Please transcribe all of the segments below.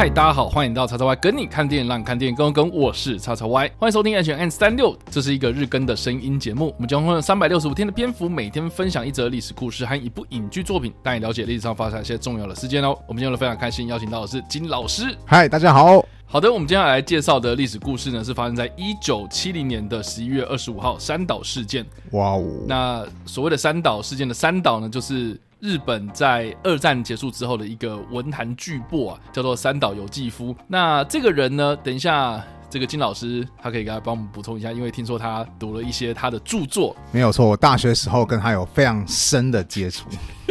嗨，大家好，欢迎到叉叉 Y 跟你看电影，让你看电影更有梗。我是叉叉 Y，欢迎收听 H&M 三六，这是一个日更的声音节目。我们将会用三百六十五天的篇幅，每天分享一则历史故事和一部影剧作品，带你了解历史上发生一些重要的事件哦。我们今天非常开心，邀请到的是金老师。嗨，大家好。好的，我们接下来介绍的历史故事呢，是发生在一九七零年的十一月二十五号山岛事件。哇哦！那所谓的山岛事件的山岛呢，就是。日本在二战结束之后的一个文坛巨擘啊，叫做三岛由纪夫。那这个人呢，等一下这个金老师他可以给他帮我们补充一下，因为听说他读了一些他的著作。没有错，我大学时候跟他有非常深的接触。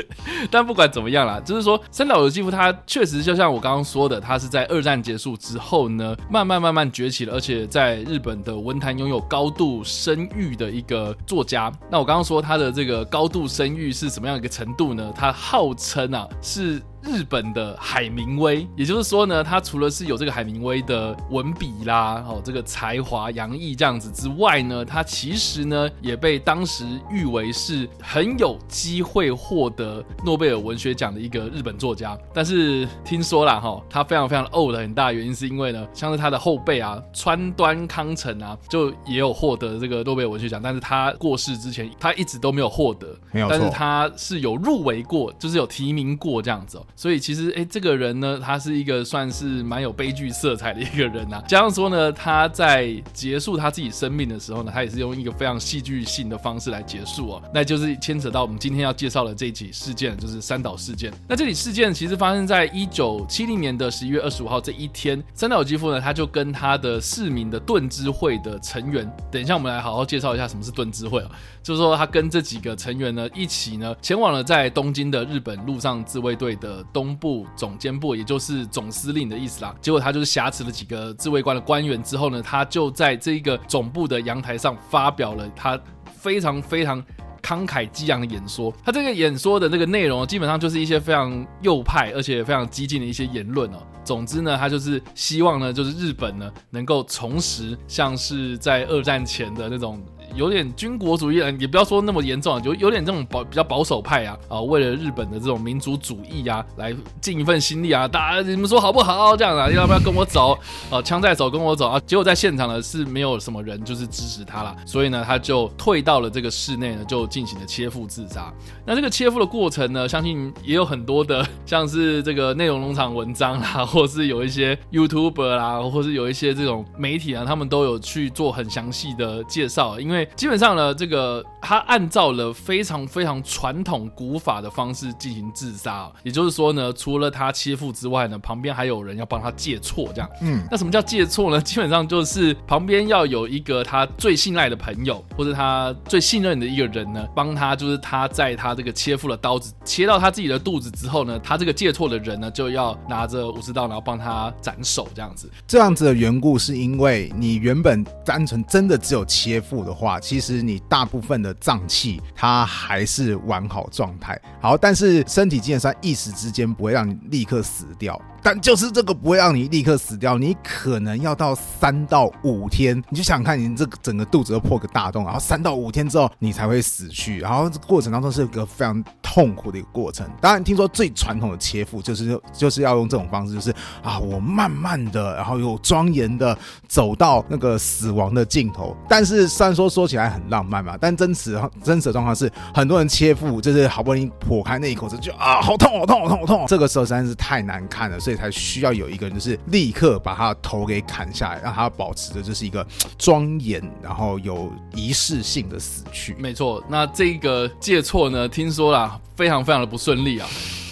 但不管怎么样啦，就是说三岛由纪夫他确实就像我刚刚说的，他是在二战结束之后呢，慢慢慢慢崛起了，而且在日本的文坛拥有高度声誉的一个作家。那我刚刚说他的这个高度声誉是什么样一个程度呢？他号称啊是。日本的海明威，也就是说呢，他除了是有这个海明威的文笔啦，哦，这个才华洋溢这样子之外呢，他其实呢也被当时誉为是很有机会获得诺贝尔文学奖的一个日本作家。但是听说啦，哈，他非常非常的 old 的很大原因是因为呢，像是他的后辈啊，川端康成啊，就也有获得这个诺贝尔文学奖，但是他过世之前，他一直都没有获得，没有，但是他是有入围过，就是有提名过这样子哦。所以其实，哎，这个人呢，他是一个算是蛮有悲剧色彩的一个人呐、啊。加上说呢，他在结束他自己生命的时候呢，他也是用一个非常戏剧性的方式来结束哦。那就是牵扯到我们今天要介绍的这一起事件，就是三岛事件。那这起事件其实发生在一九七零年的十一月二十五号这一天。三岛由纪夫呢，他就跟他的市民的盾之会的成员，等一下我们来好好介绍一下什么是盾之会啊。就是说，他跟这几个成员呢一起呢，前往了在东京的日本陆上自卫队的。东部总监部，也就是总司令的意思啦。结果他就是挟持了几个自卫官的官员之后呢，他就在这一个总部的阳台上发表了他非常非常慷慨激昂的演说。他这个演说的这个内容，基本上就是一些非常右派而且非常激进的一些言论哦。总之呢，他就是希望呢，就是日本呢能够重拾像是在二战前的那种。有点军国主义啊，也不要说那么严重啊，就有点这种保比较保守派啊啊，为了日本的这种民族主义啊，来尽一份心力啊，大家你们说好不好？这样啊，要不要跟我走？啊，枪在手，跟我走啊！结果在现场呢是没有什么人就是支持他了，所以呢他就退到了这个室内呢，就进行了切腹自杀。那这个切腹的过程呢，相信也有很多的像是这个内容农场文章啦，或是有一些 YouTuber 啦，或是有一些这种媒体啊，他们都有去做很详细的介绍，因为。基本上呢，这个他按照了非常非常传统古法的方式进行自杀，也就是说呢，除了他切腹之外呢，旁边还有人要帮他借错，这样。嗯，那什么叫借错呢？基本上就是旁边要有一个他最信赖的朋友，或者他最信任的一个人呢，帮他，就是他在他这个切腹的刀子切到他自己的肚子之后呢，他这个借错的人呢，就要拿着武士刀，然后帮他斩首，这样子。这样子的缘故是因为你原本单纯真的只有切腹的话。啊其实你大部分的脏器它还是完好状态，好，但是身体基本上一时之间不会让你立刻死掉。但就是这个不会让你立刻死掉，你可能要到三到五天，你就想看你这个整个肚子都破个大洞，然后三到五天之后你才会死去，然后这过程当中是一个非常痛苦的一个过程。当然，听说最传统的切腹就是就是要用这种方式，就是啊，我慢慢的，然后有庄严的走到那个死亡的尽头。但是虽然说说起来很浪漫嘛，但真实真实的状况是，很多人切腹就是好不容易剖开那一口子，就啊，好痛好痛好痛好痛，这个时候实在是太难看了。所以才需要有一个人，就是立刻把他的头给砍下来，让他保持着就是一个庄严，然后有仪式性的死去。没错，那这个借错呢，听说啦，非常非常的不顺利啊。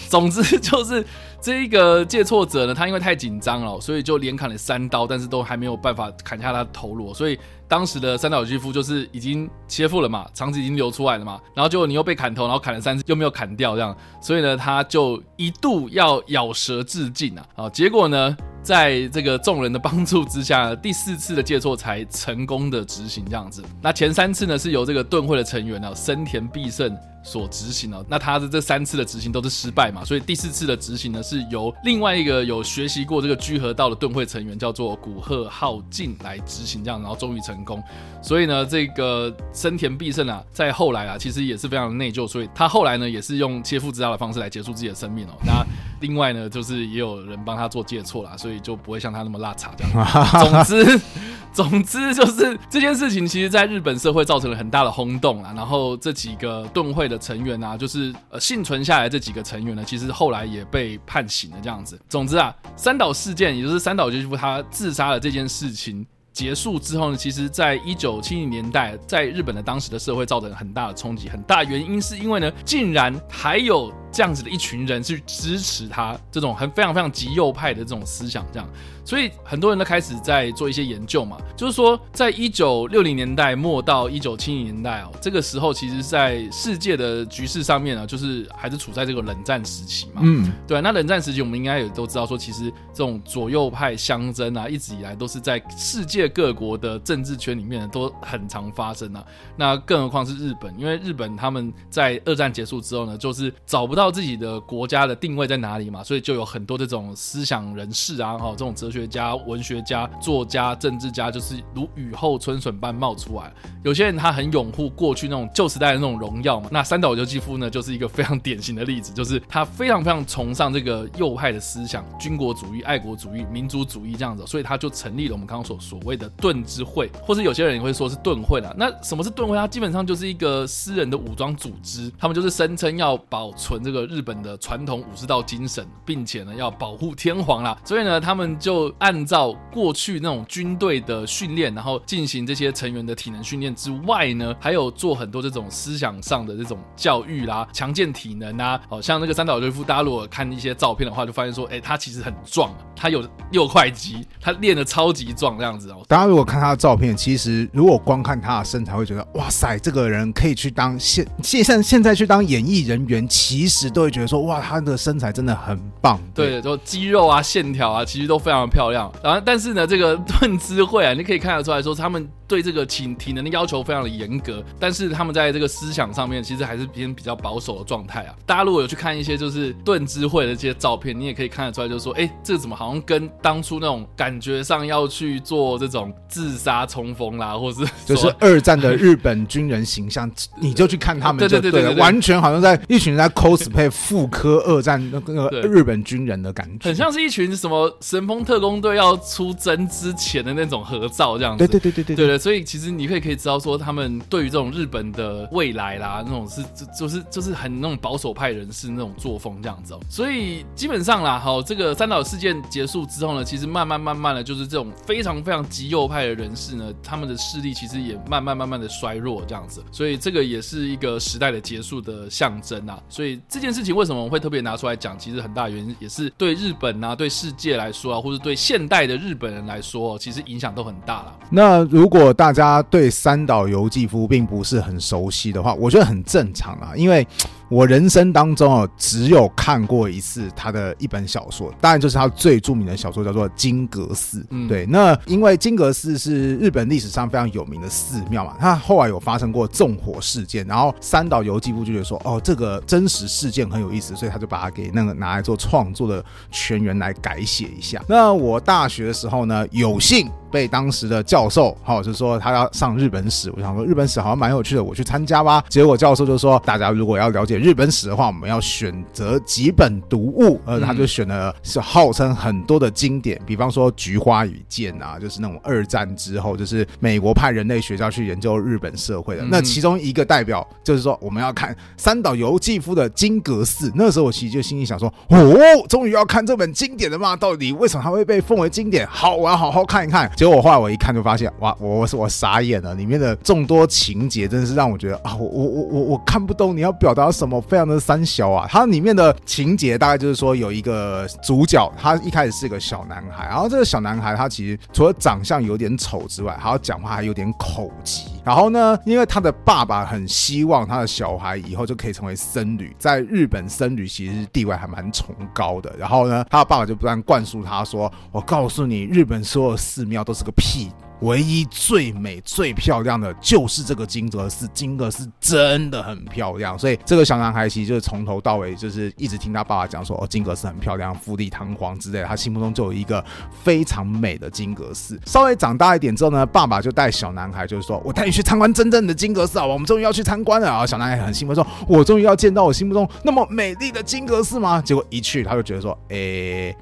总之就是这一个借错者呢，他因为太紧张了，所以就连砍了三刀，但是都还没有办法砍下他的头颅，所以。当时的三岛由纪夫就是已经切腹了嘛，肠子已经流出来了嘛，然后结果你又被砍头，然后砍了三次又没有砍掉这样，所以呢，他就一度要咬舌自尽啊，啊，结果呢，在这个众人的帮助之下，第四次的借错才成功的执行这样子。那前三次呢，是由这个盾会的成员啊，森田必胜所执行了。那他的这三次的执行都是失败嘛，所以第四次的执行呢，是由另外一个有学习过这个居合道的盾会成员叫做古贺浩进来执行，这样，然后终于成功。所以呢，这个深田必胜啊，在后来啊，其实也是非常的内疚，所以他后来呢，也是用切腹自杀的方式来结束自己的生命哦。那另外呢，就是也有人帮他做戒错啦，所以就不会像他那么拉茶这样。总之，总之就是这件事情，其实在日本社会造成了很大的轰动啊。然后这几个盾会的成员啊，就是呃幸存下来这几个成员呢，其实后来也被判刑了这样子。总之啊，三岛事件，也就是三岛由纪夫他自杀了这件事情。结束之后呢，其实，在一九七零年代，在日本的当时的社会造成很大的冲击，很大原因是因为呢，竟然还有这样子的一群人去支持他这种很非常非常极右派的这种思想，这样。所以很多人都开始在做一些研究嘛，就是说，在一九六零年代末到一九七零年代哦，这个时候其实，在世界的局势上面呢，就是还是处在这个冷战时期嘛。嗯，对。那冷战时期，我们应该也都知道，说其实这种左右派相争啊，一直以来都是在世界各国的政治圈里面都很常发生啊。那更何况是日本，因为日本他们在二战结束之后呢，就是找不到自己的国家的定位在哪里嘛，所以就有很多这种思想人士啊，哈，这种哲学。学家、文学家、作家、政治家，就是如雨后春笋般冒出来。有些人他很拥护过去那种旧时代的那种荣耀嘛。那三岛由纪夫呢，就是一个非常典型的例子，就是他非常非常崇尚这个右派的思想，军国主义、爱国主义、民族主义这样子，所以他就成立了我们刚刚所所谓的盾之会，或是有些人也会说是盾会啦。那什么是盾会？它基本上就是一个私人的武装组织，他们就是声称要保存这个日本的传统武士道精神，并且呢要保护天皇啦。所以呢，他们就按照过去那种军队的训练，然后进行这些成员的体能训练之外呢，还有做很多这种思想上的这种教育啦，强健体能啊。好像那个三岛由纪夫，大家如果看一些照片的话，就发现说，哎，他其实很壮，他有六块肌，他练的超级壮这样子哦。大家如果看他的照片，其实如果光看他的身材，会觉得哇塞，这个人可以去当现现现现在去当演艺人员，其实都会觉得说，哇，他的身材真的很棒。对，对，就肌肉啊、线条啊，其实都非常漂亮。然后，但是呢，这个 盾之会啊，你可以看得出来说，他们对这个体体能的要求非常的严格，但是他们在这个思想上面，其实还是偏比较保守的状态啊。大家如果有去看一些就是盾之会的这些照片，你也可以看得出来，就是说，哎，这个怎么好像跟当初那种感觉上要去做这种自杀冲锋啦，或是 就是二战的日本军人形象，你就去看他们就对，对对对对，完全好像在一群人在 cosplay 复刻二战那个日本军人的感觉，很像是一群什么神风特工队要出征之前的那种合照这样子，对对对对对对，对，所以其实你可以可以知道说，他们对于这种日本的未来啦，那种是就就是就是很那种保守派人士那种作风这样子哦。所以基本上啦，好，这个三岛事件结束之后呢，其实慢慢慢慢的，就是这种非常非常极右派的人士呢，他们的势力其实也慢慢慢慢的衰弱这样子。所以这个也是一个时代的结束的象征啊。所以这件事情为什么我会特别拿出来讲？其实很大原因也是对日本啊，对世界来说啊，或者对现代的日本人来说，其实影响都很大了。那如果大家对三岛由纪夫并不是很熟悉的话，我觉得很正常啊，因为。我人生当中哦，只有看过一次他的一本小说，当然就是他最著名的小说，叫做《金阁寺》。嗯，对。那因为金阁寺是日本历史上非常有名的寺庙嘛，他后来有发生过纵火事件，然后三岛由纪夫就觉得说，哦，这个真实事件很有意思，所以他就把它给那个拿来做创作的全员来改写一下。那我大学的时候呢，有幸。被当时的教授，好，就是说他要上日本史，我想说日本史好像蛮有趣的，我去参加吧。结果教授就说，大家如果要了解日本史的话，我们要选择几本读物，呃，他就选了是号称很多的经典，比方说《菊花与剑》啊，就是那种二战之后，就是美国派人类学家去研究日本社会的。那其中一个代表就是说，我们要看三岛由纪夫的《金阁寺》。那时候我其实就心里想说，哦，终于要看这本经典了嘛？到底为什么它会被奉为经典？好，我要好好看一看。结果我后来我一看就发现，哇，我我是我傻眼了，里面的众多情节真的是让我觉得啊，我我我我我看不懂你要表达什么，非常的三小啊。它里面的情节大概就是说，有一个主角，他一开始是个小男孩，然后这个小男孩他其实除了长相有点丑之外，还要讲话还有点口疾。然后呢，因为他的爸爸很希望他的小孩以后就可以成为僧侣，在日本僧侣其实地位还蛮崇高的。然后呢，他的爸爸就不断灌输他说：“我告诉你，日本所有寺庙都是个屁。”唯一最美最漂亮的就是这个金阁寺，金阁寺真的很漂亮。所以这个小男孩其实就是从头到尾就是一直听他爸爸讲说，哦，金阁寺很漂亮，富丽堂皇之类的，他心目中就有一个非常美的金阁寺。稍微长大一点之后呢，爸爸就带小男孩，就是说我带你去参观真正的金阁寺啊，我们终于要去参观了啊！小男孩很兴奋说，我终于要见到我心目中那么美丽的金阁寺吗？结果一去，他就觉得说，诶。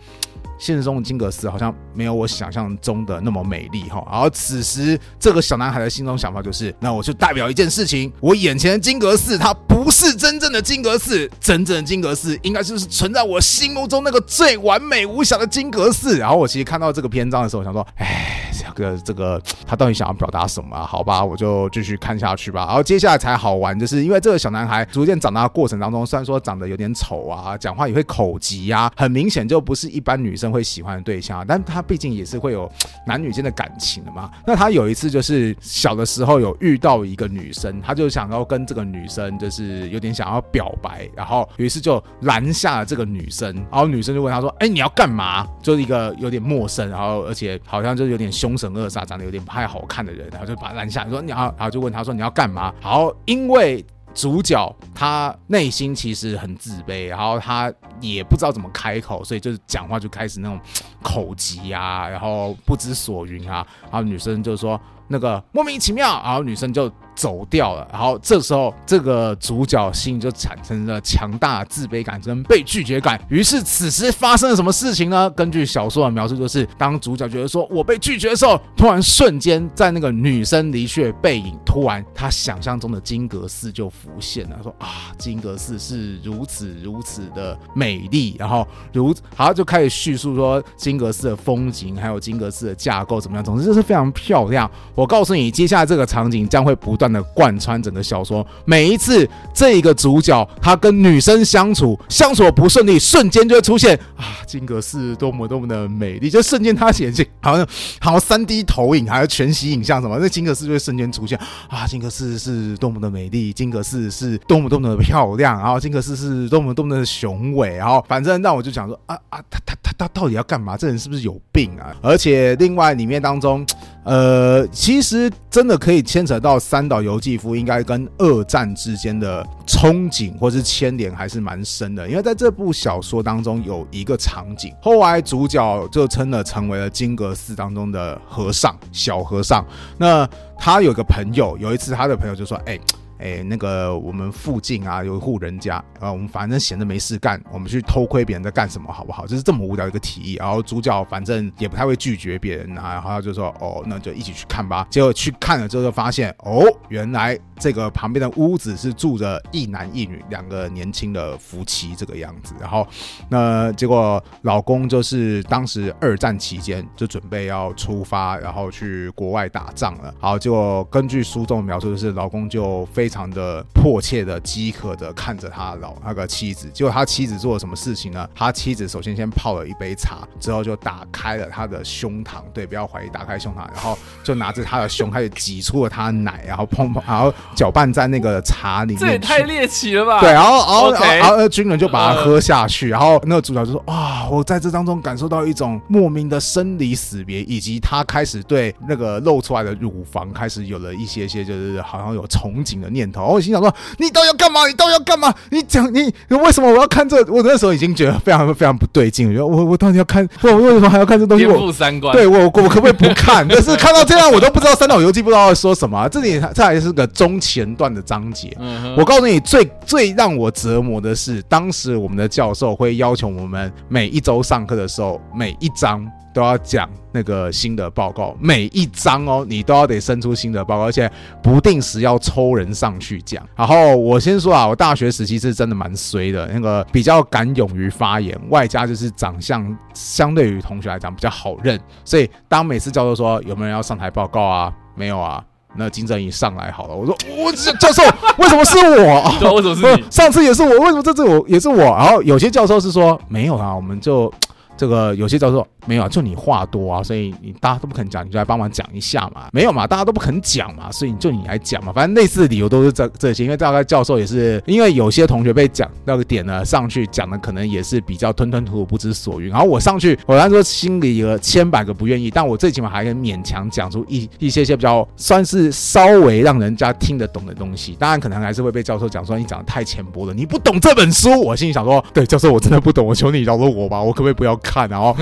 现实中的金阁寺好像没有我想象中的那么美丽哈。而此时，这个小男孩的心中想法就是：那我就代表一件事情，我眼前的金阁寺它不是真正的金阁寺，真正的金阁寺应该就是存在我心目中那个最完美无瑕的金阁寺。然后我其实看到这个篇章的时候，我想说：哎，个这个他到底想要表达什么？好吧，我就继续看下去吧。然后接下来才好玩，就是因为这个小男孩逐渐长大的过程当中，虽然说长得有点丑啊，讲话也会口急啊，很明显就不是一般女生会喜欢的对象，但他毕竟也是会有男女间的感情的嘛。那他有一次就是小的时候有遇到一个女生，他就想要跟这个女生就是有点想要表白，然后于是就拦下了这个女生，然后女生就问他说：“哎，你要干嘛？”就是一个有点陌生，然后而且好像就是有点凶神恶煞，长得有点不太好看的人，然后就把他拦下，说：“你要？”然后就问他说：“你要干嘛？”好，因为。主角他内心其实很自卑，然后他也不知道怎么开口，所以就是讲话就开始那种口急啊，然后不知所云啊，然后女生就说那个莫名其妙，然后女生就。走掉了，然后这时候这个主角心就产生了强大的自卑感跟被拒绝感。于是此时发生了什么事情呢？根据小说的描述，就是当主角觉得说我被拒绝的时候，突然瞬间在那个女生离去的背影，突然他想象中的金阁寺就浮现了。说啊，金阁寺是如此如此的美丽，然后如好就开始叙述说金阁寺的风景，还有金阁寺的架构怎么样，总之就是非常漂亮。我告诉你，接下来这个场景将会不断。的贯穿整个小说，每一次这一个主角他跟女生相处相处不顺利，瞬间就会出现啊，金阁寺多么多么的美丽，就瞬间他眼睛好像好像三 D 投影还有全息影像什么，那金阁寺就会瞬间出现啊，金阁寺是多么的美丽，金阁寺是多么多么的漂亮，然后金阁寺是多么多么的雄伟，然后反正那我就想说啊啊，他他他到底要干嘛？这人是不是有病啊？而且另外里面当中。呃，其实真的可以牵扯到三岛由纪夫应该跟二战之间的憧憬或是牵连还是蛮深的，因为在这部小说当中有一个场景，后来主角就称了成为了金阁寺当中的和尚，小和尚。那他有个朋友，有一次他的朋友就说：“哎。”哎，那个我们附近啊有一户人家，啊，我们反正闲着没事干，我们去偷窥别人在干什么，好不好？就是这么无聊一个提议。然后主角反正也不太会拒绝别人啊，然后他就说，哦，那就一起去看吧。结果去看了之后，就发现，哦，原来这个旁边的屋子是住着一男一女两个年轻的夫妻这个样子。然后那结果老公就是当时二战期间就准备要出发，然后去国外打仗了。好，结果根据书中的描述，就是老公就非。非常的迫切的、饥渴的看着他老那个妻子，结果他妻子做了什么事情呢？他妻子首先先泡了一杯茶，之后就打开了他的胸膛，对，不要怀疑，打开胸膛，然后就拿着他的胸开始挤出了他的奶，然后砰砰，然后搅拌在那个茶里面。这也太猎奇了吧？对，然后然后然后军人就把它喝下去，然后那个主角就说：啊，我在这当中感受到一种莫名的生离死别，以及他开始对那个露出来的乳房开始有了一些些，就是好像有憧憬的念。头，我心想说：“你到底要干嘛？你到底要干嘛？你讲你为什么我要看这？我那时候已经觉得非常非常不对劲，我觉得我我到底要看？我为什么还要看这东西？我三观，对我我可不可以不看？但是看到这样，我都不知道三岛由纪不知道要说什么、啊。这里这还是个中前段的章节。嗯、我告诉你，最最让我折磨的是，当时我们的教授会要求我们每一周上课的时候，每一章。都要讲那个新的报告，每一章哦，你都要得生出新的报告，而且不定时要抽人上去讲。然后我先说啊，我大学时期是真的蛮衰的，那个比较敢勇于发言，外加就是长相相对于同学来讲比较好认，所以当每次教授说有没有人要上台报告啊，没有啊，那金正义上来好了，我说我教授为什么是我？对，为什么是你？上次也是我，为什么这次我也是我？然后有些教授是说没有啊，我们就。这个有些教授没有啊，就你话多啊，所以你大家都不肯讲，你就来帮忙讲一下嘛。没有嘛，大家都不肯讲嘛，所以就你来讲嘛。反正类似的理由都是这这些，因为大概教授也是因为有些同学被讲那个点呢，上去讲的可能也是比较吞吞吐吐不知所云。然后我上去，我当时说心里有千百个不愿意，但我最起码还可以勉强讲出一 一些些比较算是稍微让人家听得懂的东西。当然可能还是会被教授讲说你讲的太浅薄了，你不懂这本书。我心里想说，对教授我真的不懂，我求你饶了我吧，我可不可以不要看？然后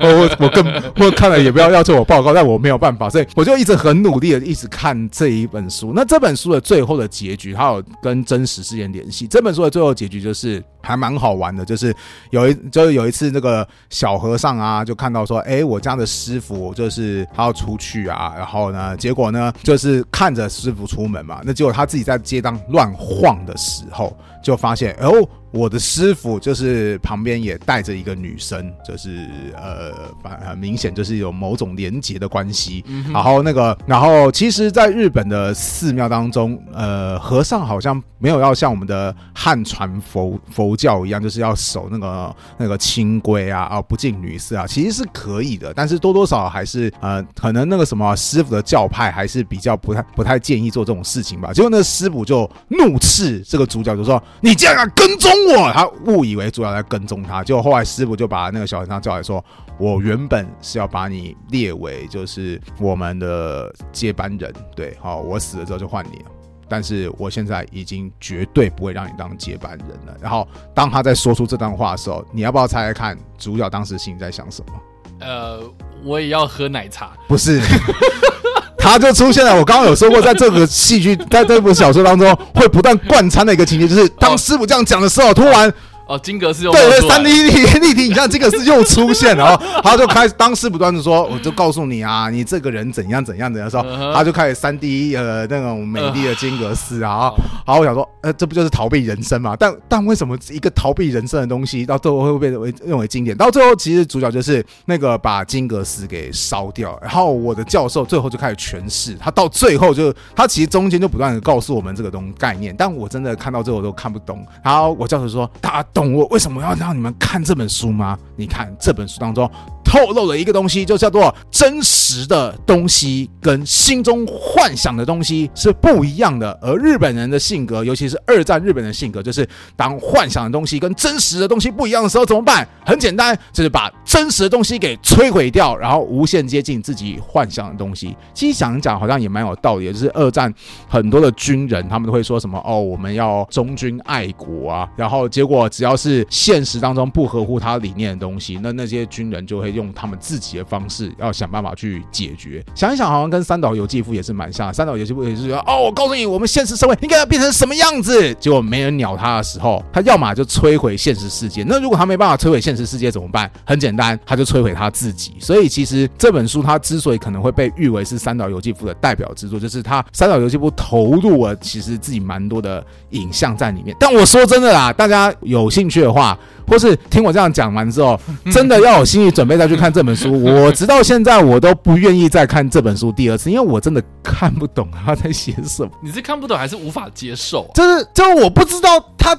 我我更我看了也不要要求我报告，但我没有办法，所以我就一直很努力的一直看这一本书。那这本书的最后的结局，它有跟真实事件联系。这本书的最后结局就是。还蛮好玩的，就是有一就是有一次那个小和尚啊，就看到说，哎，我家的师傅就是他要出去啊，然后呢，结果呢，就是看着师傅出门嘛，那结果他自己在街上乱晃的时候，就发现，哦。我的师傅就是旁边也带着一个女生，就是呃，反很明显就是有某种连结的关系。然后那个，然后其实，在日本的寺庙当中，呃，和尚好像没有要像我们的汉传佛佛教一样，就是要守那个那个清规啊，啊，不近女色啊，其实是可以的。但是多多少还是呃，可能那个什么师傅的教派还是比较不太不太建议做这种事情吧。结果那师傅就怒斥这个主角，就说：“你竟然敢跟踪！”我他误以为主角在跟踪他，结果后来师傅就把那个小和尚叫来说：“我原本是要把你列为就是我们的接班人，对，好，我死了之后就换你了。但是我现在已经绝对不会让你当接班人了。”然后当他在说出这段话的时候，你要不要猜猜看主角当时心里在想什么？呃，我也要喝奶茶，不是。他就出现了。我刚刚有说过，在这个戏剧，在这部小说当中，会不断贯穿的一个情节，就是当师傅这样讲的时候，突然。哦，金格斯又对对，三 D 立体立体，你看金阁寺又出现了，然后他就开始当时不断的说，我就告诉你啊，你这个人怎样怎样怎样的时候，他就开始三 D 呃那种美丽的金阁寺啊，然后我想说，呃，这不就是逃避人生嘛？但但为什么一个逃避人生的东西，到最后会被认为认为经典？到最后，其实主角就是那个把金格斯给烧掉，然后我的教授最后就开始诠释，他到最后就他其实中间就不断的告诉我们这个东概念，但我真的看到最后都看不懂。然后我教授说，大家懂我为什么要让你们看这本书吗？你看这本书当中。透露了一个东西，就叫做真实的东西跟心中幻想的东西是不一样的。而日本人的性格，尤其是二战日本人的性格，就是当幻想的东西跟真实的东西不一样的时候，怎么办？很简单，就是把真实的东西给摧毁掉，然后无限接近自己幻想的东西。其实想一讲，好像也蛮有道理。就是二战很多的军人，他们都会说什么：“哦，我们要忠君爱国啊。”然后结果只要是现实当中不合乎他理念的东西，那那些军人就会。用他们自己的方式，要想办法去解决。想一想，好像跟三岛由纪夫也是蛮像。三岛由纪夫也是说：“哦，我告诉你，我们现实社会应该要变成什么样子。”结果没人鸟他的时候，他要么就摧毁现实世界。那如果他没办法摧毁现实世界怎么办？很简单，他就摧毁他自己。所以其实这本书，它之所以可能会被誉为是三岛由纪夫的代表之作，就是他三岛由纪夫投入了其实自己蛮多的影像在里面。但我说真的啦，大家有兴趣的话，或是听我这样讲完之后，真的要有心理准备在。去看这本书，我直到现在我都不愿意再看这本书第二次，因为我真的看不懂他在写什么。你是看不懂还是无法接受啊？就是就是我不知道他，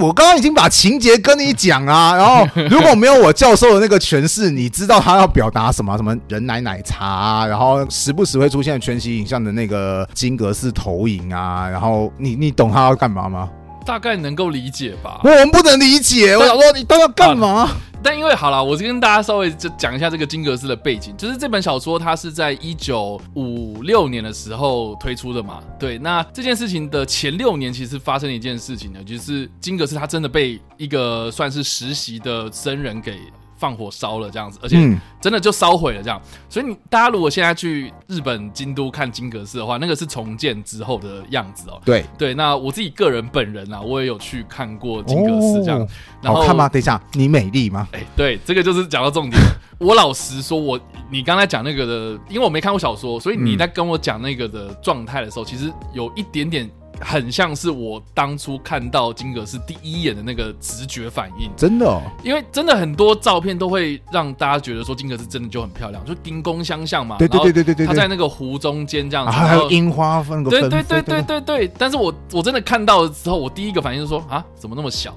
我刚刚已经把情节跟你讲啊，然后如果没有我教授的那个诠释，你知道他要表达什么？什么人奶奶茶啊，然后时不时会出现全息影像的那个金格式投影啊，然后你你懂他要干嘛吗？大概能够理解吧。我们不能理解，我想说你都要干嘛？啊但因为好了，我就跟大家稍微就讲一下这个金格斯的背景，就是这本小说它是在一九五六年的时候推出的嘛。对，那这件事情的前六年其实发生了一件事情呢，就是金格斯他真的被一个算是实习的僧人给。放火烧了这样子，而且真的就烧毁了这样。所以你大家如果现在去日本京都看金阁寺的话，那个是重建之后的样子哦。对对，那我自己个人本人啊，我也有去看过金阁寺这样。然后看吗？等一下，你美丽吗？哎，对，这个就是讲到重点。我老实说，我你刚才讲那个的，因为我没看过小说，所以你在跟我讲那个的状态的时候，其实有一点点。很像是我当初看到金阁寺第一眼的那个直觉反应，真的哦，因为真的很多照片都会让大家觉得说金阁寺真的就很漂亮，就金光相向嘛，对对对对对对，它在那个湖中间这样子，还有樱花分个对对对对对对，但是我我真的看到了之后，我第一个反应是说啊，怎么那么小？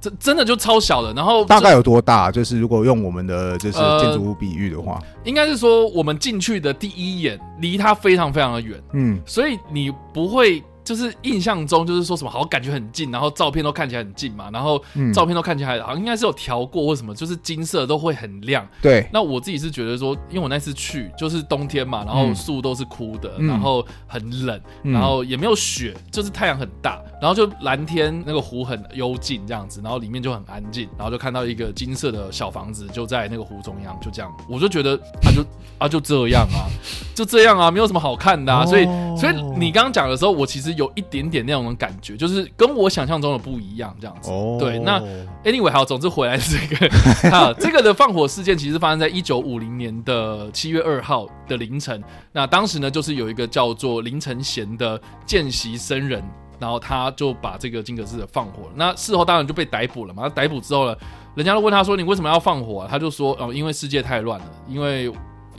真真的就超小的。然后大概有多大？就是如果用我们的就是建筑物比喻的话，呃、应该是说我们进去的第一眼离它非常非常的远，嗯，所以你不会。就是印象中，就是说什么好感觉很近，然后照片都看起来很近嘛，然后照片都看起来好像应该是有调过或什么，就是金色都会很亮。对，那我自己是觉得说，因为我那次去就是冬天嘛，然后树都是枯的，嗯、然后很冷，然后也没有雪，就是太阳很大，然后就蓝天，那个湖很幽静这样子，然后里面就很安静，然后就看到一个金色的小房子就在那个湖中央，就这样，我就觉得啊就啊就这样啊，就这样啊，没有什么好看的啊，所以所以你刚刚讲的时候，我其实。有一点点那种感觉，就是跟我想象中的不一样，这样子。Oh. 对，那 anyway，好，总之回来这个 啊，这个的放火事件其实发生在一九五零年的七月二号的凌晨。那当时呢，就是有一个叫做林承贤的见习僧人，然后他就把这个金阁寺的放火了。那事后当然就被逮捕了嘛。他逮捕之后呢，人家都问他说：“你为什么要放火啊？”他就说：“哦，因为世界太乱了，因为。”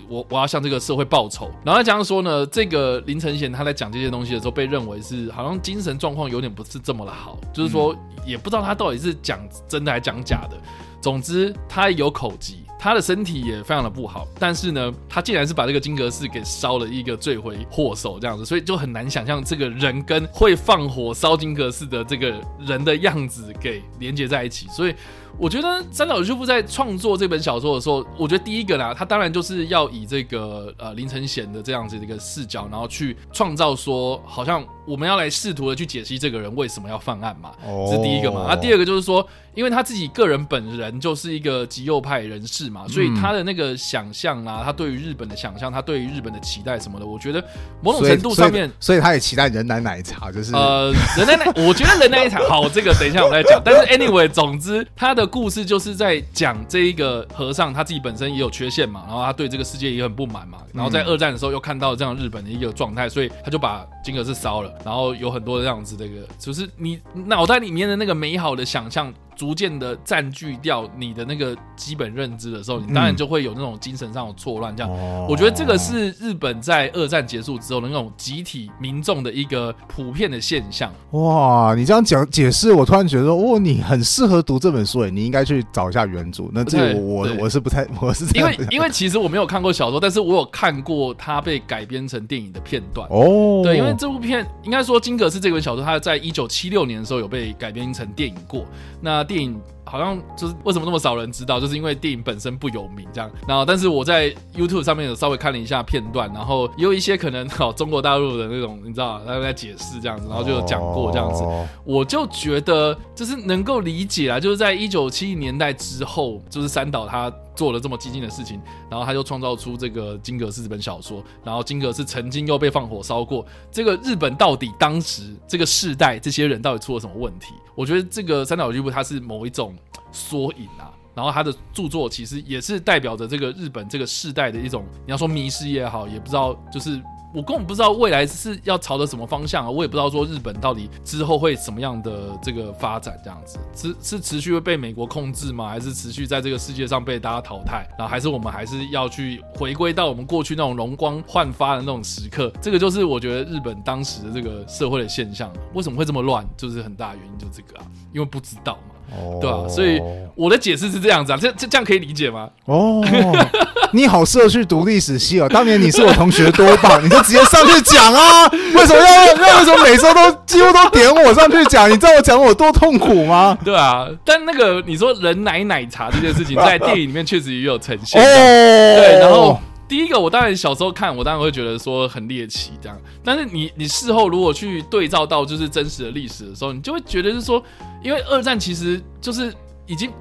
我我要向这个社会报仇，然后他这样说呢，这个林承贤他在讲这些东西的时候，被认为是好像精神状况有点不是这么的好，就是说也不知道他到底是讲真的还是讲假的。总之他有口疾，他的身体也非常的不好，但是呢，他竟然是把这个金阁寺给烧了一个罪魁祸首这样子，所以就很难想象这个人跟会放火烧金阁寺的这个人的样子给连接在一起，所以。我觉得三岛由纪夫在创作这本小说的时候，我觉得第一个呢，他当然就是要以这个呃林承贤的这样子的一个视角，然后去创造说，好像我们要来试图的去解析这个人为什么要犯案嘛，这是第一个嘛。那第二个就是说，因为他自己个人本人就是一个极右派人士嘛，所以他的那个想象啊，他对于日本的想象，他对于日本的期待什么的，我觉得某种程度上面，所以，他也期待人奶奶茶，就是呃人奶奶，我觉得人奶奶茶好，这个等一下我们再讲。但是 anyway，总之他的。故事就是在讲这一个和尚他自己本身也有缺陷嘛，然后他对这个世界也很不满嘛，然后在二战的时候又看到这样日本的一个状态，所以他就把金阁寺烧了，然后有很多这样子的一个，就是你脑袋里面的那个美好的想象。逐渐的占据掉你的那个基本认知的时候，你当然就会有那种精神上的错乱。这样，我觉得这个是日本在二战结束之后的那种集体民众的一个普遍的现象。哇，你这样讲解释，我突然觉得，哦，你很适合读这本书诶，你应该去找一下原著。那这个我我是不太，我是因为 因为其实我没有看过小说，但是我有看过它被改编成电影的片段。哦，对，因为这部片应该说金阁是这本小说，它在一九七六年的时候有被改编成电影过。那电影好像就是为什么那么少人知道，就是因为电影本身不有名这样。然后，但是我在 YouTube 上面有稍微看了一下片段，然后也有一些可能好中国大陆的那种，你知道，他在解释这样子，然后就有讲过这样子。我就觉得就是能够理解啊，就是在一九七零年代之后，就是三岛他。做了这么激进的事情，然后他就创造出这个金阁寺这本小说，然后金阁寺曾经又被放火烧过。这个日本到底当时这个世代这些人到底出了什么问题？我觉得这个三岛由纪夫它是某一种缩影啊，然后他的著作其实也是代表着这个日本这个世代的一种，你要说迷失也好，也不知道就是。我根本不知道未来是要朝着什么方向啊！我也不知道说日本到底之后会什么样的这个发展，这样子是是持续会被美国控制吗？还是持续在这个世界上被大家淘汰？然后还是我们还是要去回归到我们过去那种容光焕发的那种时刻？这个就是我觉得日本当时的这个社会的现象，为什么会这么乱？就是很大原因就这个啊，因为不知道嘛。哦，对啊，所以我的解释是这样子啊，这这这样可以理解吗？哦，你好适合去读历史系哦。当年你是我同学多棒，你就直接上去讲啊！为什么要要为什么每周都几乎都点我上去讲？你知道我讲我多痛苦吗？对啊，但那个你说人奶奶茶这件事情，在电影里面确实也有呈现。哦，对，然后。第一个，我当然小时候看，我当然会觉得说很猎奇这样。但是你你事后如果去对照到就是真实的历史的时候，你就会觉得是说，因为二战其实就是已经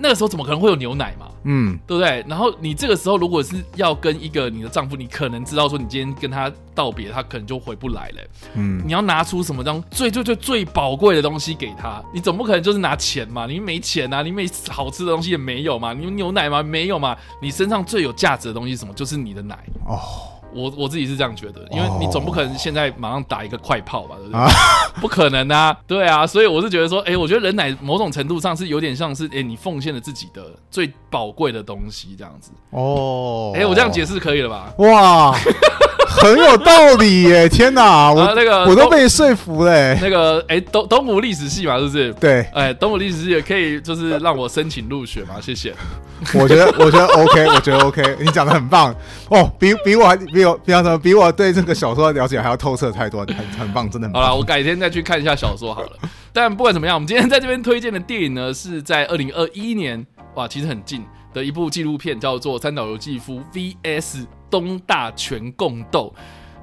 那个时候怎么可能会有牛奶嘛？嗯，对不对？然后你这个时候如果是要跟一个你的丈夫，你可能知道说你今天跟他道别，他可能就回不来了。嗯，你要拿出什么这样最最最最宝贵的东西给他？你总不可能就是拿钱嘛？你没钱啊？你没好吃的东西也没有嘛？你有牛奶吗？没有嘛？你身上最有价值的东西是什么？就是你的奶哦。我我自己是这样觉得，因为你总不可能现在马上打一个快炮吧，对不对？啊，不可能啊，对啊，所以我是觉得说，哎，我觉得人奶某种程度上是有点像是，哎，你奉献了自己的最宝贵的东西这样子。哦，哎，我这样解释可以了吧？哇。很有道理耶！天哪，我那个我都被说服嘞。那个哎，东东吴历史系嘛，是不是？对，哎，东吴历史系也可以，就是让我申请入学嘛，谢谢。我觉得我觉得 OK，我觉得 OK，你讲的很棒哦，比比我还比我比方说比我对这个小说的了解还要透彻太多，很很棒，真的很棒。好了，我改天再去看一下小说好了。但不管怎么样，我们今天在这边推荐的电影呢，是在二零二一年，哇，其实很近的一部纪录片，叫做《三岛由纪夫 VS 东大全共斗》。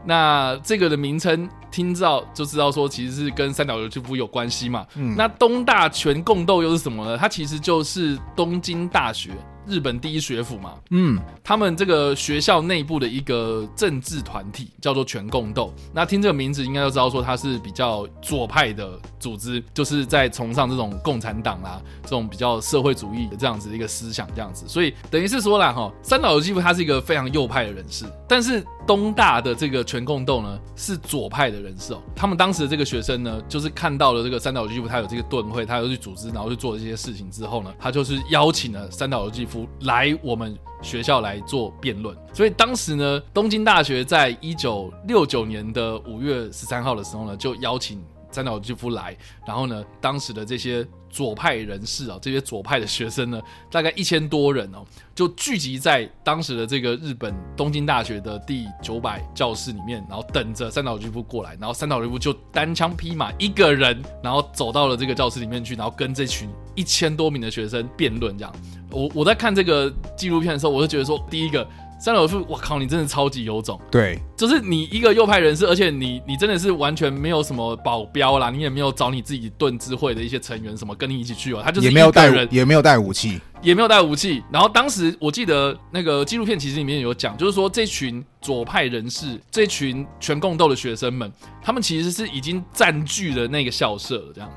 那这个的名称听到就知道说，其实是跟三岛由纪夫有关系嘛。嗯，那东大全共斗又是什么呢？它其实就是东京大学。日本第一学府嘛，嗯，他们这个学校内部的一个政治团体叫做全共斗。那听这个名字，应该都知道说它是比较左派的组织，就是在崇尚这种共产党啦，这种比较社会主义的这样子的一个思想，这样子。所以等于是说啦，哈，三岛由纪夫他是一个非常右派的人士，但是东大的这个全共斗呢是左派的人士哦。他们当时的这个学生呢，就是看到了这个三岛由纪夫他有这个盾会，他有去组织，然后去做这些事情之后呢，他就是邀请了三岛由纪夫。来我们学校来做辩论，所以当时呢，东京大学在一九六九年的五月十三号的时候呢，就邀请三岛由纪夫来，然后呢，当时的这些左派人士啊，这些左派的学生呢，大概一千多人哦，就聚集在当时的这个日本东京大学的第九百教室里面，然后等着三岛由纪夫过来，然后三岛由纪夫就单枪匹马一个人，然后走到了这个教室里面去，然后跟这群一千多名的学生辩论这样。我我在看这个纪录片的时候，我就觉得说，第一个三岛由纪夫，我靠，你真的超级有种。对，就是你一个右派人士，而且你你真的是完全没有什么保镖啦，你也没有找你自己盾之会的一些成员什么跟你一起去哦，他就是也没有带人，也没有带武器，也没有带武器。然后当时我记得那个纪录片其实里面有讲，就是说这群左派人士，这群全共斗的学生们，他们其实是已经占据了那个校舍了，这样。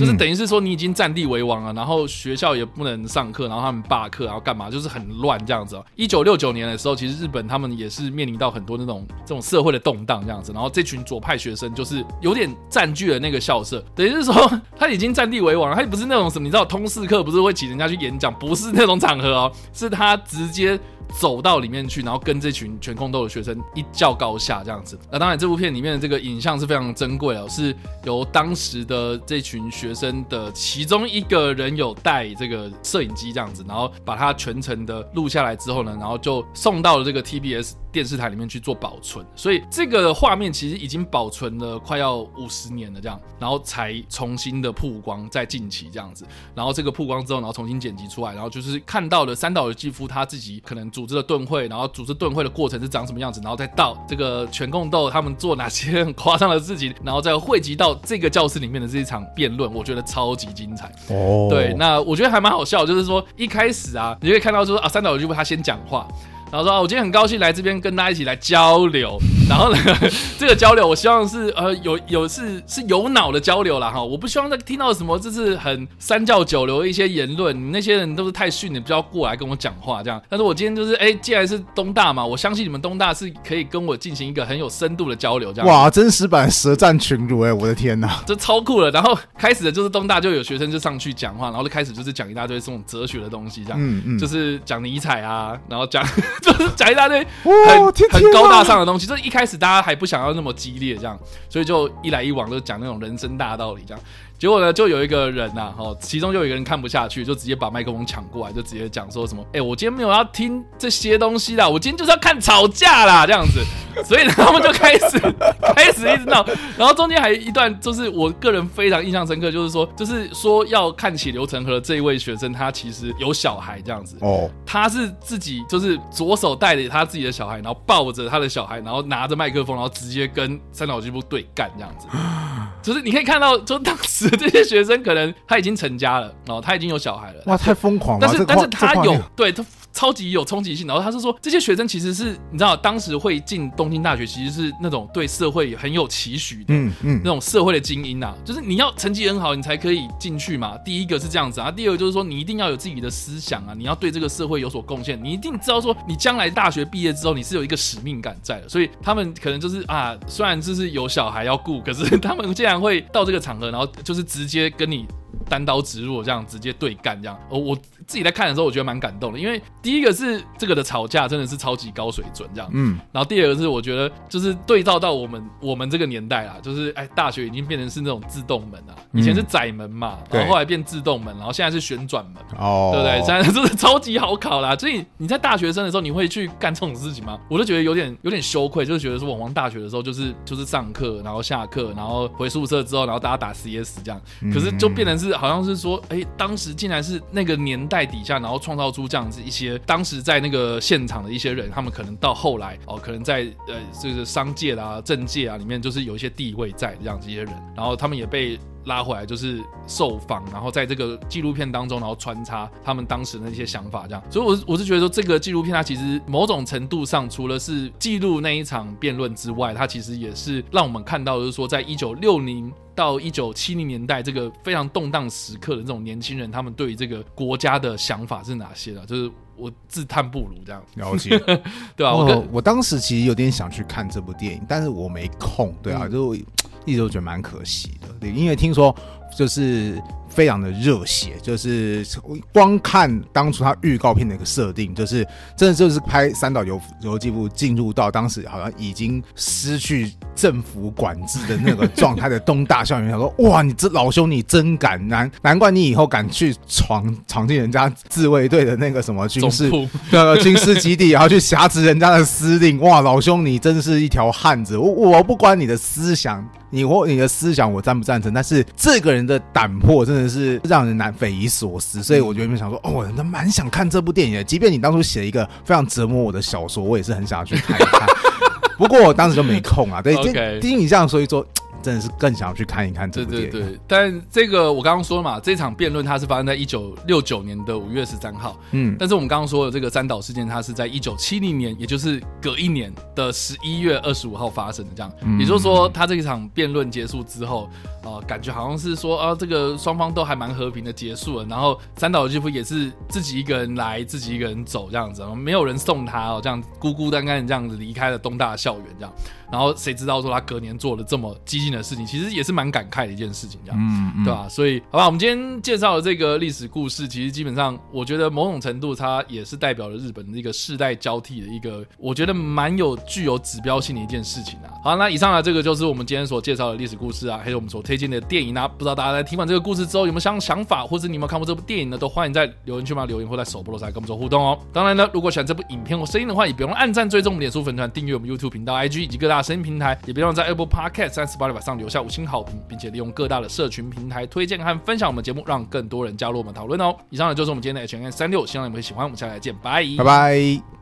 就是等于是说你已经占地为王了，然后学校也不能上课，然后他们罢课，然后干嘛，就是很乱这样子喔。一九六九年的时候，其实日本他们也是面临到很多那种这种社会的动荡这样子，然后这群左派学生就是有点占据了那个校舍，等于是说他已经占地为王了，他不是那种什么，你知道通识课不是会请人家去演讲，不是那种场合哦，是他直接。走到里面去，然后跟这群全空斗的学生一较高下这样子。那当然，这部片里面的这个影像是非常珍贵哦，是由当时的这群学生的其中一个人有带这个摄影机这样子，然后把它全程的录下来之后呢，然后就送到了这个 TBS 电视台里面去做保存。所以这个画面其实已经保存了快要五十年了这样，然后才重新的曝光，在近期这样子。然后这个曝光之后，然后重新剪辑出来，然后就是看到了三岛由纪夫他自己可能。组织的盾会，然后组织盾会的过程是长什么样子，然后再到这个全共斗他们做哪些很夸张的事情，然后再汇集到这个教室里面的这一场辩论，我觉得超级精彩。哦，对，那我觉得还蛮好笑，就是说一开始啊，你就可以看到说啊，三岛由纪夫他先讲话。然后说啊，我今天很高兴来这边跟大家一起来交流。然后呢，这个交流我希望是呃有有是是有脑的交流啦哈。我不希望再听到什么就是很三教九流的一些言论，你那些人都是太逊，你不要过来跟我讲话这样。但是我今天就是哎，既然是东大嘛，我相信你们东大是可以跟我进行一个很有深度的交流这样。哇，真实版舌战群儒哎，我的天呐，这超酷了。然后开始的就是东大就有学生就上去讲话，然后就开始就是讲一大堆这种哲学的东西这样，嗯嗯，就是讲尼采啊，然后讲。就是讲一大堆很很高大上的东西，就是一开开始大家还不想要那么激烈这样，所以就一来一往就讲那种人生大道理这样。结果呢，就有一个人呐，哦，其中就有一个人看不下去，就直接把麦克风抢过来，就直接讲说什么：“哎，我今天没有要听这些东西啦，我今天就是要看吵架啦，这样子。”所以呢，他们就开始 开始一直闹，然后中间还有一段，就是我个人非常印象深刻，就是说，就是说要看起刘成和这一位学生，他其实有小孩这样子哦，他是自己就是左手带着他自己的小孩，然后抱着他的小孩，然后拿着麦克风，然后直接跟三岛由纪夫对干这样子，就是你可以看到，就当时。这些学生可能他已经成家了哦，他已经有小孩了。哇，太疯狂了！但是但是他有对他。超级有冲击性，然后他是说，这些学生其实是你知道，当时会进东京大学，其实是那种对社会很有期许的，嗯嗯，那种社会的精英啊，就是你要成绩很好，你才可以进去嘛。第一个是这样子啊，第二个就是说，你一定要有自己的思想啊，你要对这个社会有所贡献，你一定知道说，你将来大学毕业之后，你是有一个使命感在的。所以他们可能就是啊，虽然就是有小孩要顾，可是 他们竟然会到这个场合，然后就是直接跟你单刀直入这样直接对干这样。哦，我。自己在看的时候，我觉得蛮感动的，因为第一个是这个的吵架真的是超级高水准这样，嗯，然后第二个是我觉得就是对照到我们我们这个年代啦，就是哎，大学已经变成是那种自动门啊，以前是窄门嘛，然后后来变自动门，然后现在是旋转门，哦，对不对？现在真的超级好考啦，所以你在大学生的时候，你会去干这种事情吗？我就觉得有点有点羞愧，就是觉得说，我往大学的时候就是就是上课，然后下课，然后回宿舍之后，然后大家打 CS 这样，可是就变成是好像是说，哎，当时竟然是那个年代在底下，然后创造出这样子一些当时在那个现场的一些人，他们可能到后来哦，可能在呃这个商界啦、政界啊里面，就是有一些地位在这样子一些人，然后他们也被。拉回来就是受访，然后在这个纪录片当中，然后穿插他们当时的一些想法，这样。所以，我我是觉得说，这个纪录片它其实某种程度上，除了是记录那一场辩论之外，它其实也是让我们看到，就是说，在一九六零到一九七零年代这个非常动荡时刻的这种年轻人，他们对于这个国家的想法是哪些的？就是我自叹不如这样了解，对吧、啊？我我当时其实有点想去看这部电影，但是我没空，对啊，嗯、就一直都觉得蛮可惜的。对，因为听说就是。非常的热血，就是光看当初他预告片的一个设定，就是真的就是拍三岛由由纪夫进入到当时好像已经失去政府管制的那个状态的东大校园，他说：“哇，你这老兄你真敢，难难怪你以后敢去闯闯进人家自卫队的那个什么军事呃军事基地，然后去挟持人家的司令。哇，老兄你真是一条汉子。我我不管你的思想，你或你的思想我赞不赞成，但是这个人的胆魄真的。”是让人难匪夷所思，所以我觉得想说，哦，我蛮想看这部电影的。即便你当初写一个非常折磨我的小说，我也是很想要去看一看。不过我当时就没空啊。对，听你这样说一说。真的是更想要去看一看这部电影。对对对，但这个我刚刚说嘛，这场辩论它是发生在一九六九年的五月十三号。嗯，但是我们刚刚说的这个三岛事件，它是在一九七零年，也就是隔一年的十一月二十五号发生的。这样，嗯、也就是说，他这一场辩论结束之后，呃，感觉好像是说，啊，这个双方都还蛮和平的结束了。然后三岛由纪夫也是自己一个人来，自己一个人走这样子，没有人送他哦，这样孤孤单单这样子离开了东大校园这样。然后谁知道说他隔年做了这么激进的事情，其实也是蛮感慨的一件事情，这样，嗯嗯、对吧？所以，好吧，我们今天介绍的这个历史故事，其实基本上，我觉得某种程度它也是代表了日本的一个世代交替的一个，我觉得蛮有具有指标性的一件事情啊。好，那以上呢这个就是我们今天所介绍的历史故事啊，还有我们所推荐的电影啊。不知道大家在听完这个故事之后有没有想想法，或者你有没有看过这部电影呢？都欢迎在留言区嘛留言，或在首播的时候跟我们做互动哦。当然呢，如果喜欢这部影片或声音的话，也别忘了按赞、追踪我们脸书粉团、订阅我们 YouTube 频道、IG 以及各大声音平台，也别。忘在 Apple Podcast 三十八里上留下五星好评，并且利用各大的社群平台推荐和分享我们节目，让更多人加入我们讨论哦。以上呢就是我们今天的 H&M 365，希望你们会喜欢。我们下期再见，拜拜拜。